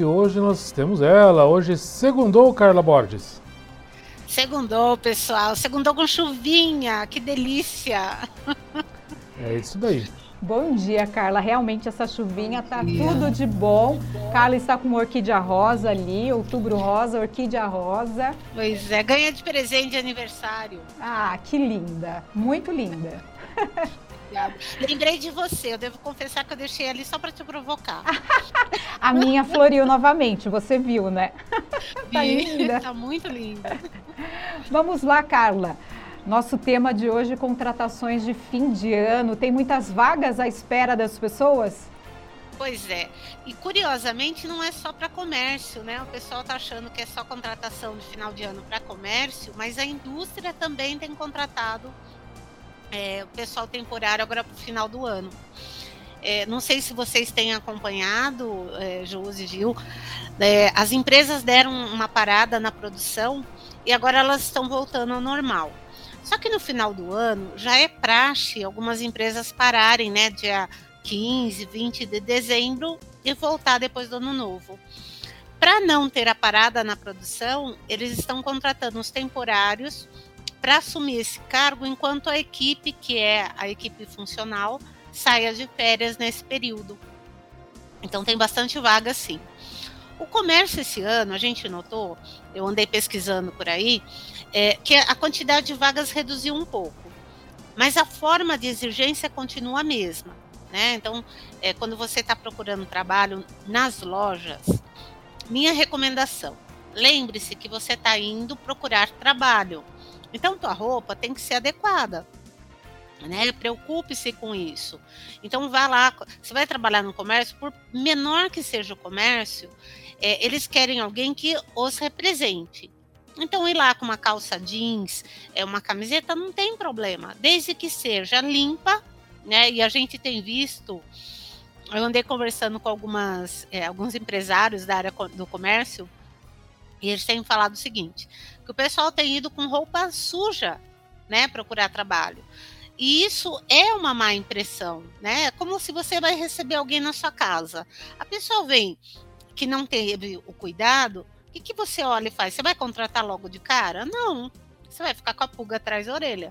E hoje nós temos ela. Hoje segundou Carla Borges. Segundou, pessoal. Segundou com chuvinha. Que delícia. É isso daí. Bom dia, Carla. Realmente essa chuvinha tá tudo de bom. Carla está com orquídea rosa ali, outubro rosa, orquídea rosa. Pois é, ganha de presente de aniversário. Ah, que linda. Muito linda. Lembrei de você, eu devo confessar que eu deixei ali só para te provocar. A minha floriu novamente, você viu, né? tá linda. Tá muito linda. Vamos lá, Carla. Nosso tema de hoje, contratações de fim de ano. Tem muitas vagas à espera das pessoas? Pois é. E curiosamente não é só para comércio, né? O pessoal está achando que é só contratação de final de ano para comércio, mas a indústria também tem contratado é, o pessoal temporário agora para o final do ano. É, não sei se vocês têm acompanhado, é, Josi é, as empresas deram uma parada na produção e agora elas estão voltando ao normal. Só que no final do ano já é praxe algumas empresas pararem, né, dia 15, 20 de dezembro e voltar depois do ano novo. Para não ter a parada na produção, eles estão contratando os temporários para assumir esse cargo enquanto a equipe, que é a equipe funcional, saia de férias nesse período. Então tem bastante vaga sim. O comércio esse ano, a gente notou, eu andei pesquisando por aí, é, que a quantidade de vagas reduziu um pouco, mas a forma de exigência continua a mesma. Né? Então, é, quando você está procurando trabalho nas lojas, minha recomendação: lembre-se que você está indo procurar trabalho. Então, tua roupa tem que ser adequada. Né? Preocupe-se com isso. Então, vá lá. Você vai trabalhar no comércio, por menor que seja o comércio, é, eles querem alguém que os represente. Então, ir lá com uma calça jeans, é uma camiseta, não tem problema, desde que seja limpa, né? E a gente tem visto, eu andei conversando com algumas, é, alguns empresários da área do comércio, e eles têm falado o seguinte: que o pessoal tem ido com roupa suja, né, procurar trabalho. E isso é uma má impressão, né? É como se você vai receber alguém na sua casa. A pessoa vem que não teve o cuidado, o que, que você olha e faz? Você vai contratar logo de cara? Não. Você vai ficar com a pulga atrás da orelha.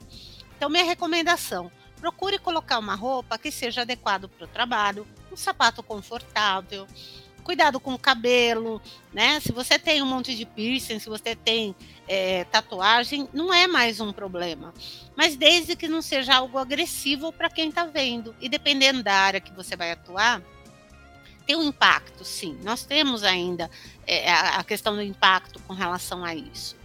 Então, minha recomendação: procure colocar uma roupa que seja adequado para o trabalho, um sapato confortável. Cuidado com o cabelo, né? Se você tem um monte de piercing, se você tem é, tatuagem, não é mais um problema. Mas desde que não seja algo agressivo para quem está vendo. E dependendo da área que você vai atuar, tem um impacto, sim. Nós temos ainda é, a, questão do impacto com relação a isso.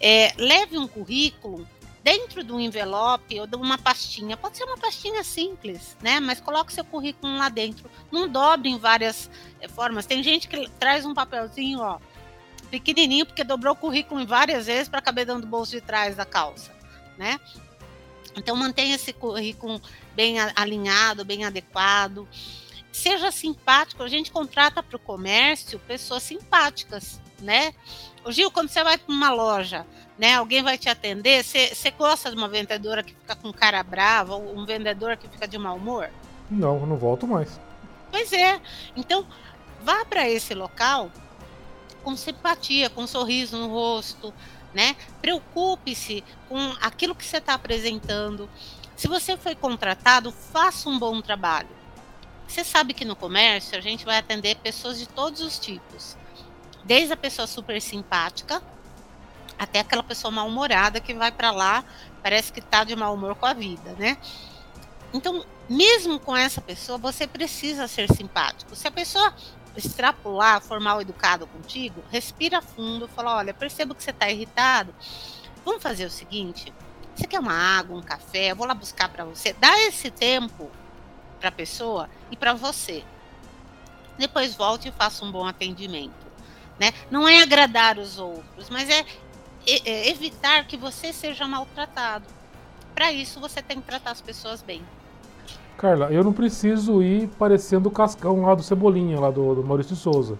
É, leve um currículo dentro de um envelope ou de uma pastinha. Pode ser uma pastinha simples, né? Mas coloque seu currículo lá dentro. Não dobre em várias é, formas. Tem gente que traz um papelzinho, ó, pequenininho, porque dobrou o currículo em várias vezes para caber dentro do bolso de trás da calça, né? Então mantenha esse currículo bem alinhado, bem adequado seja simpático. A gente contrata para o comércio pessoas simpáticas, né? O Gil, quando você vai para uma loja, né, alguém vai te atender, você, você gosta de uma vendedora que fica com cara brava ou um vendedor que fica de mau humor? Não, não volto mais. Pois é. Então, vá para esse local com simpatia, com um sorriso no rosto, né? Preocupe-se com aquilo que você está apresentando. Se você foi contratado, faça um bom trabalho. Você sabe que no comércio a gente vai atender pessoas de todos os tipos. Desde a pessoa super simpática até aquela pessoa mal-humorada que vai para lá, parece que está de mau humor com a vida, né? Então, mesmo com essa pessoa, você precisa ser simpático. Se a pessoa extrapolar, for mal educado contigo, respira fundo, fala: olha, percebo que você está irritado. Vamos fazer o seguinte: você quer uma água, um café? Eu vou lá buscar para você. Dá esse tempo para a pessoa e para você. Depois volte e faça um bom atendimento. Né? Não é agradar os outros, mas é, é evitar que você seja maltratado. Para isso, você tem que tratar as pessoas bem. Carla, eu não preciso ir parecendo o cascão lá do Cebolinha, lá do, do Maurício Souza.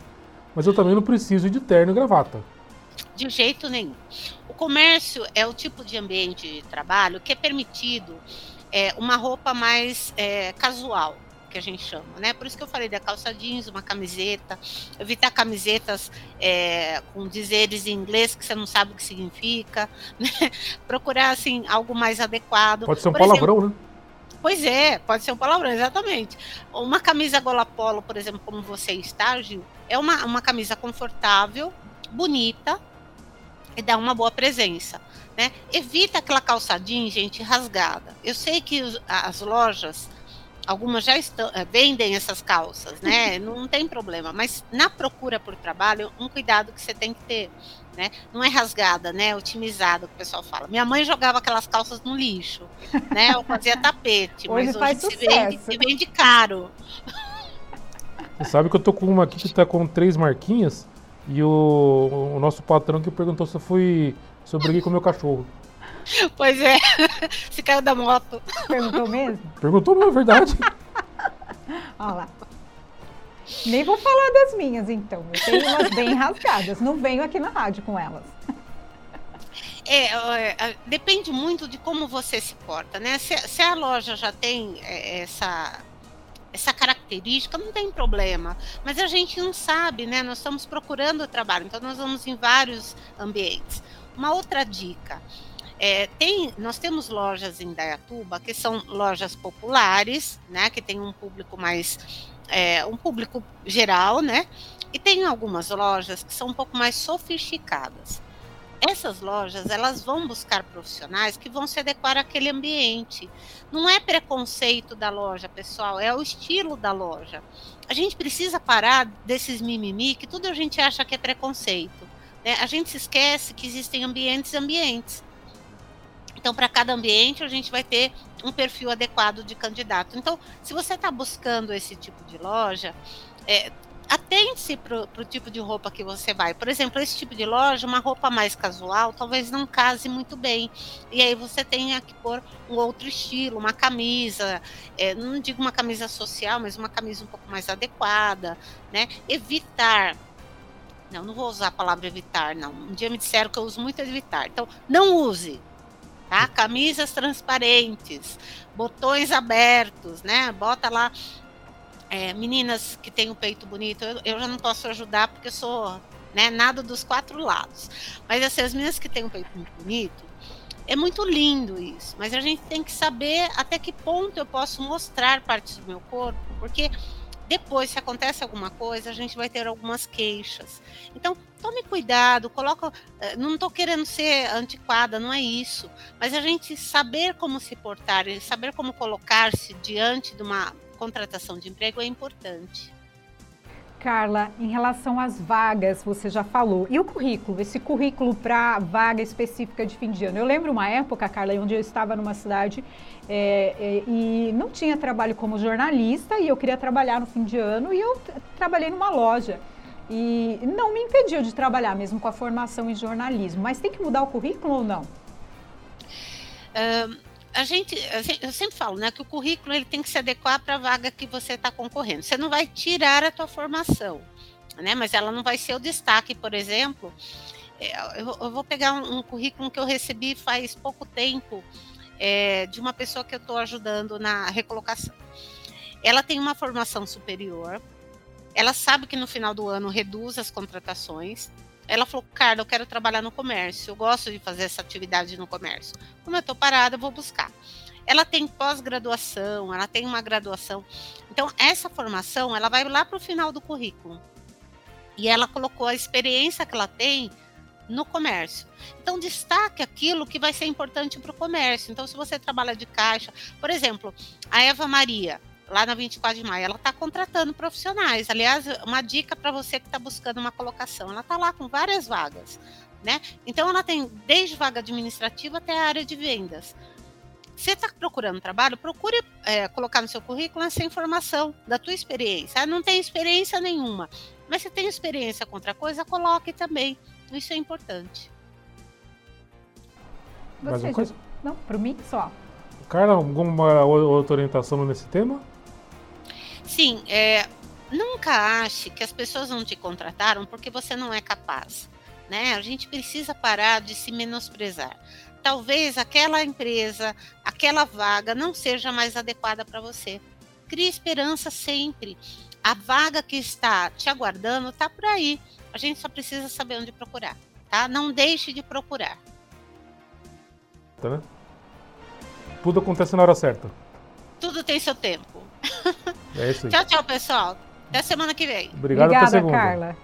Mas eu também não preciso ir de terno e gravata. De jeito nenhum. O comércio é o tipo de ambiente de trabalho que é permitido é, uma roupa mais é, casual. Que a gente chama, né? Por isso que eu falei da calça jeans, uma camiseta, evitar camisetas é, com dizeres em inglês que você não sabe o que significa, né? procurar assim algo mais adequado. Pode ser um por palavrão, exemplo, né? Pois é, pode ser um palavrão, exatamente. Uma camisa gola polo, por exemplo, como você está, Gil, é uma, uma camisa confortável, bonita e dá uma boa presença. Né? Evita aquela calçadinha, gente, rasgada. Eu sei que as lojas, algumas já estão, é, vendem essas calças, né? Não tem problema, mas na procura por trabalho, um cuidado que você tem que ter. Né? Não é rasgada, né? Otimizada, que o pessoal fala. Minha mãe jogava aquelas calças no lixo, né? Eu fazia tapete, hoje mas hoje se vende, se vende caro. Você sabe que eu tô com uma aqui que tá com três marquinhas e o, o nosso patrão que perguntou se eu fui se eu briguei com o meu cachorro. Pois é, se caiu da moto. Perguntou mesmo? Perguntou, não é verdade. Olha lá. Nem vou falar das minhas, então. Eu tenho umas bem rasgadas. Não venho aqui na rádio com elas. É, é, depende muito de como você se porta, né? Se, se a loja já tem é, essa essa característica, não tem problema. Mas a gente não sabe, né? Nós estamos procurando trabalho, então nós vamos em vários ambientes. Uma outra dica. É, tem, nós temos lojas em Dayatuba que são lojas populares, né, que tem um público mais é, um público geral, né? E tem algumas lojas que são um pouco mais sofisticadas. Essas lojas, elas vão buscar profissionais que vão se adequar àquele ambiente. Não é preconceito da loja, pessoal, é o estilo da loja. A gente precisa parar desses mimimi que tudo a gente acha que é preconceito. Né? A gente se esquece que existem ambientes e ambientes. Então, para cada ambiente, a gente vai ter um perfil adequado de candidato. Então, se você está buscando esse tipo de loja, é, atente-se para o tipo de roupa que você vai. Por exemplo, esse tipo de loja, uma roupa mais casual, talvez não case muito bem. E aí você tenha que pôr um outro estilo, uma camisa, é, não digo uma camisa social, mas uma camisa um pouco mais adequada, né? Evitar não, não vou usar a palavra evitar, não. Um dia me disseram que eu uso muito evitar. Então, não use tá? Camisas transparentes, botões abertos, né? Bota lá é, meninas que têm o peito bonito. Eu, eu, já não posso ajudar porque eu sou, né? Nada dos quatro lados. Mas assim, as meninas que têm o peito muito bonito, é muito lindo isso. Mas a gente tem que saber até que ponto eu posso mostrar partes do meu corpo, porque depois, se acontece alguma coisa, a gente vai ter algumas queixas. Então, tome cuidado, coloca. Eh, não estou querendo ser antiquada, não é isso. Mas a gente saber como se portar, saber como colocar-se diante de uma contratação de emprego é importante. Carla, em relação às vagas, você já falou. E o currículo? Esse currículo para vaga específica de fim de ano. Eu lembro uma época, Carla, onde eu estava numa cidade é, é, e não tinha trabalho como jornalista e eu queria trabalhar no fim de ano e eu trabalhei numa loja. E não me impediu de trabalhar, mesmo com a formação em jornalismo. Mas tem que mudar o currículo ou não? Um a gente, eu sempre falo, né, que o currículo ele tem que se adequar para a vaga que você está concorrendo. Você não vai tirar a tua formação, né, mas ela não vai ser o destaque, por exemplo. É, eu, vou pegar um, um currículo que eu recebi faz pouco tempo é, de uma pessoa que eu estou ajudando na recolocação. Ela tem uma formação superior, ela sabe que no final do ano reduz as contratações, ela falou, Carla, eu quero trabalhar no comércio, eu gosto de fazer essa atividade no comércio. Como eu estou parada, eu vou buscar. Ela tem pós-graduação, ela tem uma graduação. Então, essa formação, ela vai lá para o final do currículo. E ela colocou a experiência que ela tem no comércio. Então, destaque aquilo que vai ser importante para o comércio. Então, se você trabalha de caixa, por exemplo, a Eva Maria, lá na 24 de maio, ela está contratando profissionais. Aliás, uma dica para você que está buscando uma colocação, ela está lá com várias vagas, né? Então ela tem desde vaga administrativa até a área de vendas. Você está procurando trabalho, procure é, colocar no seu currículo essa informação da tua experiência. Ah, não tem experiência nenhuma, mas se tem experiência com outra coisa, coloque também. Isso é importante. Mais uma coisa? Não, para mim só. Carla, alguma outra orientação nesse tema? Sim, é, nunca ache que as pessoas não te contrataram porque você não é capaz. Né? A gente precisa parar de se menosprezar. Talvez aquela empresa, aquela vaga não seja mais adequada para você. crie esperança sempre. A vaga que está te aguardando está por aí. A gente só precisa saber onde procurar, tá? Não deixe de procurar. Tá, né? Tudo acontece na hora certa. Tudo tem seu tempo. É isso aí. tchau, tchau, pessoal. Até semana que vem. Obrigado Obrigada. Carla.